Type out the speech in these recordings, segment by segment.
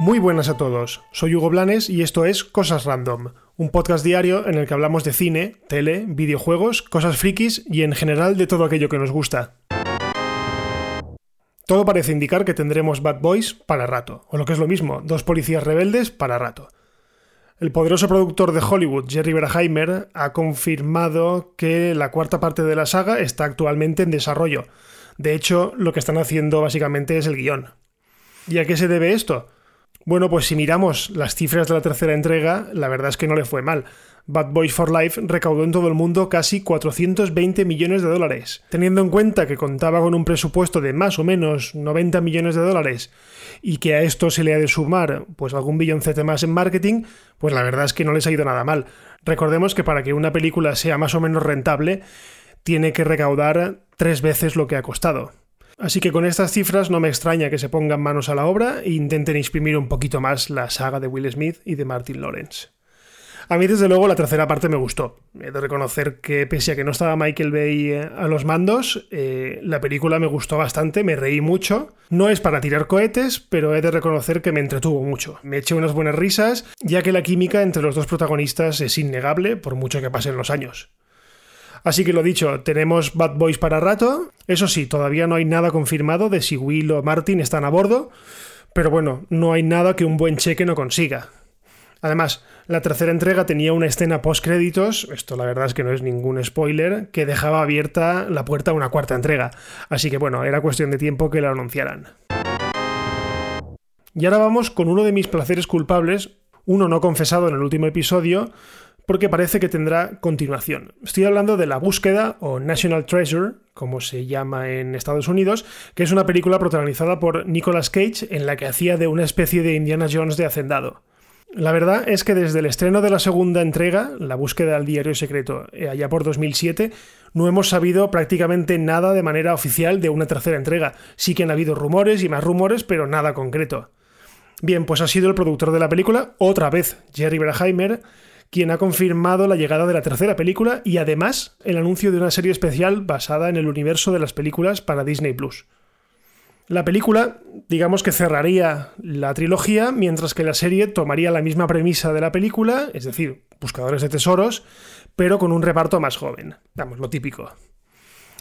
Muy buenas a todos, soy Hugo Blanes y esto es Cosas Random, un podcast diario en el que hablamos de cine, tele, videojuegos, cosas frikis y en general de todo aquello que nos gusta. Todo parece indicar que tendremos Bad Boys para rato, o lo que es lo mismo, dos policías rebeldes para rato. El poderoso productor de Hollywood, Jerry Bruckheimer, ha confirmado que la cuarta parte de la saga está actualmente en desarrollo. De hecho, lo que están haciendo básicamente es el guion. ¿Y a qué se debe esto? Bueno, pues si miramos las cifras de la tercera entrega, la verdad es que no le fue mal. Bad Boys for Life recaudó en todo el mundo casi 420 millones de dólares. Teniendo en cuenta que contaba con un presupuesto de más o menos 90 millones de dólares y que a esto se le ha de sumar pues algún billoncete más en marketing, pues la verdad es que no les ha ido nada mal. Recordemos que para que una película sea más o menos rentable, tiene que recaudar tres veces lo que ha costado. Así que con estas cifras no me extraña que se pongan manos a la obra e intenten exprimir un poquito más la saga de Will Smith y de Martin Lawrence. A mí, desde luego, la tercera parte me gustó. He de reconocer que, pese a que no estaba Michael Bay eh, a los mandos, eh, la película me gustó bastante, me reí mucho. No es para tirar cohetes, pero he de reconocer que me entretuvo mucho. Me eché unas buenas risas, ya que la química entre los dos protagonistas es innegable, por mucho que pasen los años. Así que lo dicho, tenemos Bad Boys para rato. Eso sí, todavía no hay nada confirmado de si Will o Martin están a bordo, pero bueno, no hay nada que un buen cheque no consiga. Además, la tercera entrega tenía una escena post-créditos, esto la verdad es que no es ningún spoiler, que dejaba abierta la puerta a una cuarta entrega. Así que bueno, era cuestión de tiempo que la anunciaran. Y ahora vamos con uno de mis placeres culpables, uno no confesado en el último episodio, porque parece que tendrá continuación. Estoy hablando de La búsqueda o National Treasure, como se llama en Estados Unidos, que es una película protagonizada por Nicolas Cage en la que hacía de una especie de Indiana Jones de hacendado. La verdad es que desde el estreno de la segunda entrega, La búsqueda del diario secreto, eh, allá por 2007, no hemos sabido prácticamente nada de manera oficial de una tercera entrega. Sí que han habido rumores y más rumores, pero nada concreto. Bien, pues ha sido el productor de la película, otra vez Jerry Bruckheimer, quien ha confirmado la llegada de la tercera película y además el anuncio de una serie especial basada en el universo de las películas para Disney Plus. La película, digamos que cerraría la trilogía, mientras que la serie tomaría la misma premisa de la película, es decir, buscadores de tesoros, pero con un reparto más joven. Vamos, lo típico.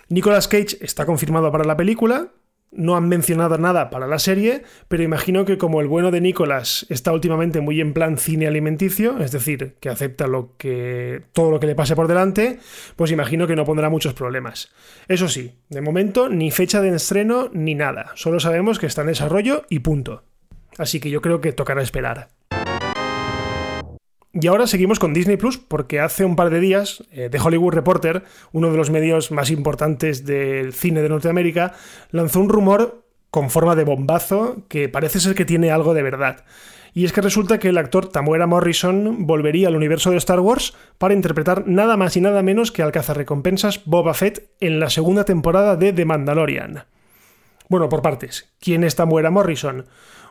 Nicolas Cage está confirmado para la película, no han mencionado nada para la serie, pero imagino que como el bueno de Nicholas está últimamente muy en plan cine alimenticio, es decir, que acepta lo que todo lo que le pase por delante, pues imagino que no pondrá muchos problemas. Eso sí, de momento ni fecha de estreno ni nada, solo sabemos que está en desarrollo y punto. Así que yo creo que tocará esperar. Y ahora seguimos con Disney Plus porque hace un par de días eh, The Hollywood Reporter, uno de los medios más importantes del cine de Norteamérica, lanzó un rumor con forma de bombazo que parece ser que tiene algo de verdad. Y es que resulta que el actor Tamuera Morrison volvería al universo de Star Wars para interpretar nada más y nada menos que al cazarrecompensas Boba Fett en la segunda temporada de The Mandalorian. Bueno, por partes. ¿Quién es Tamuera Morrison?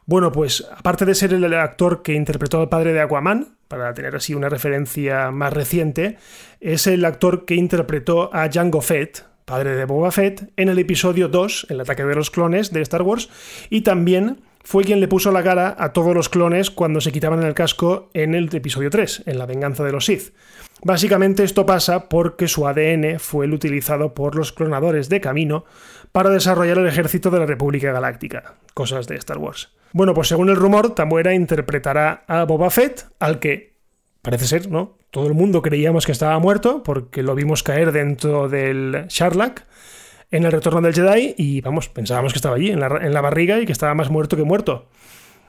Bueno, pues aparte de ser el actor que interpretó al padre de Aquaman, para tener así una referencia más reciente, es el actor que interpretó a Jango Fett, padre de Boba Fett, en el episodio 2, El ataque de los clones de Star Wars, y también fue quien le puso la cara a todos los clones cuando se quitaban el casco en el episodio 3, en La venganza de los Sith. Básicamente esto pasa porque su ADN fue el utilizado por los clonadores de camino para desarrollar el ejército de la República Galáctica, cosas de Star Wars. Bueno, pues según el rumor, Tamuera interpretará a Boba Fett, al que parece ser, ¿no? Todo el mundo creíamos que estaba muerto porque lo vimos caer dentro del Sharlak en el retorno del Jedi y vamos, pensábamos que estaba allí, en la, en la barriga y que estaba más muerto que muerto.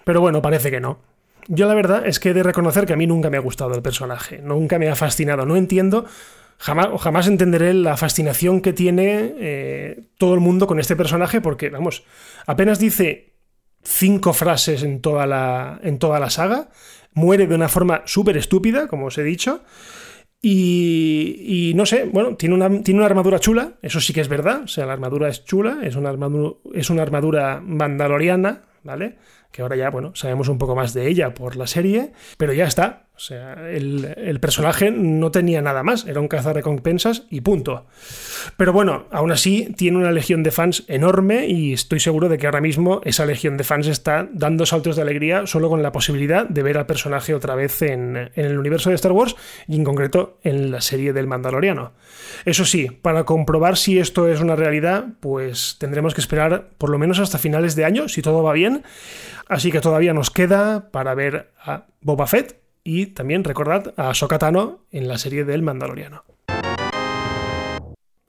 Pero bueno, parece que no. Yo la verdad es que he de reconocer que a mí nunca me ha gustado el personaje, nunca me ha fascinado, no entiendo, jamás, jamás entenderé la fascinación que tiene eh, todo el mundo con este personaje porque, vamos, apenas dice cinco frases en toda la, en toda la saga, muere de una forma súper estúpida, como os he dicho, y, no sé, bueno, tiene una, tiene una armadura chula, eso sí que es verdad, o sea, la armadura es chula, es una armadura, es una armadura mandaloriana, ¿vale? Que ahora ya, bueno, sabemos un poco más de ella por la serie, pero ya está. O sea, el, personaje no tenía nada más, era un cazarrecompensas y punto. Pero bueno, aún así tiene una legión de fans enorme y estoy seguro de que ahora mismo esa legión de fans está dando saltos de alegría solo con la posibilidad de ver al personaje otra vez en, en el universo de Star Wars y en concreto en la serie del Mandaloriano. Eso sí, para comprobar si esto es una realidad, pues tendremos que esperar por lo menos hasta finales de año, si todo va bien. Así que todavía nos queda para ver a Boba Fett y también recordad a Sokatano en la serie del Mandaloriano.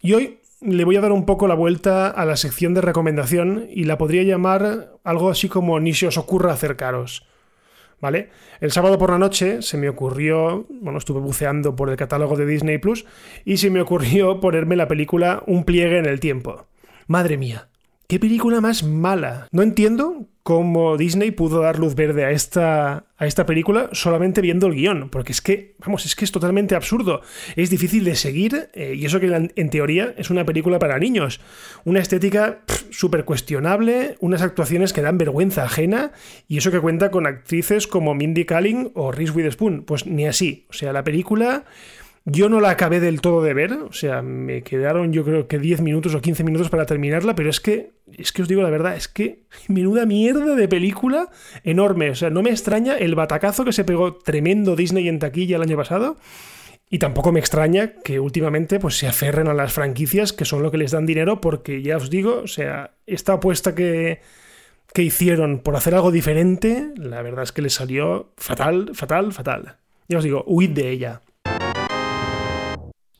Y hoy le voy a dar un poco la vuelta a la sección de recomendación y la podría llamar algo así como ni se os ocurra acercaros. ¿Vale? El sábado por la noche se me ocurrió, bueno, estuve buceando por el catálogo de Disney Plus y se me ocurrió ponerme la película Un pliegue en el tiempo. Madre mía, qué película más mala. No entiendo cómo Disney pudo dar luz verde a esta, a esta película solamente viendo el guion, porque es que, vamos, es que es totalmente absurdo, es difícil de seguir, eh, y eso que en, teoría es una película para niños, una estética súper cuestionable, unas actuaciones que dan vergüenza ajena, y eso que cuenta con actrices como Mindy Kaling o Reese Witherspoon, pues ni así, o sea, la película... Yo no la acabé del todo de ver, o sea, me quedaron yo creo que 10 minutos o 15 minutos para terminarla, pero es que, es que os digo la verdad, es que menuda mierda de película enorme, o sea, no me extraña el batacazo que se pegó tremendo Disney en taquilla el año pasado. Y tampoco me extraña que últimamente pues, se aferren a las franquicias, que son lo que les dan dinero, porque ya os digo, o sea, esta apuesta que, que hicieron por hacer algo diferente, la verdad es que les salió fatal, fatal, fatal. Ya os digo, huid de ella.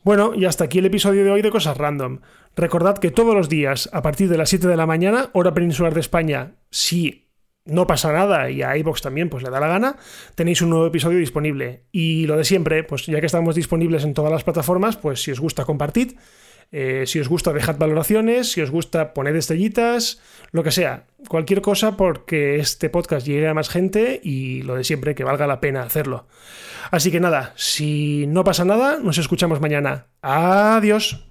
Bueno, y hasta aquí el episodio de hoy de Cosas Random. Recordad que todos los días, a partir de las 7 de la mañana, hora peninsular de España, si no pasa nada y a iVox también pues le da la gana, tenéis un nuevo episodio disponible. Y lo de siempre, pues ya que estamos disponibles en todas las plataformas, pues si os gusta compartid, eh, si os gusta dejad valoraciones, si os gusta poned estrellitas, lo que sea, cualquier cosa porque este podcast llegue a más gente y lo de siempre, que valga la pena hacerlo. Así que nada, si no pasa nada, nos escuchamos mañana. Adiós.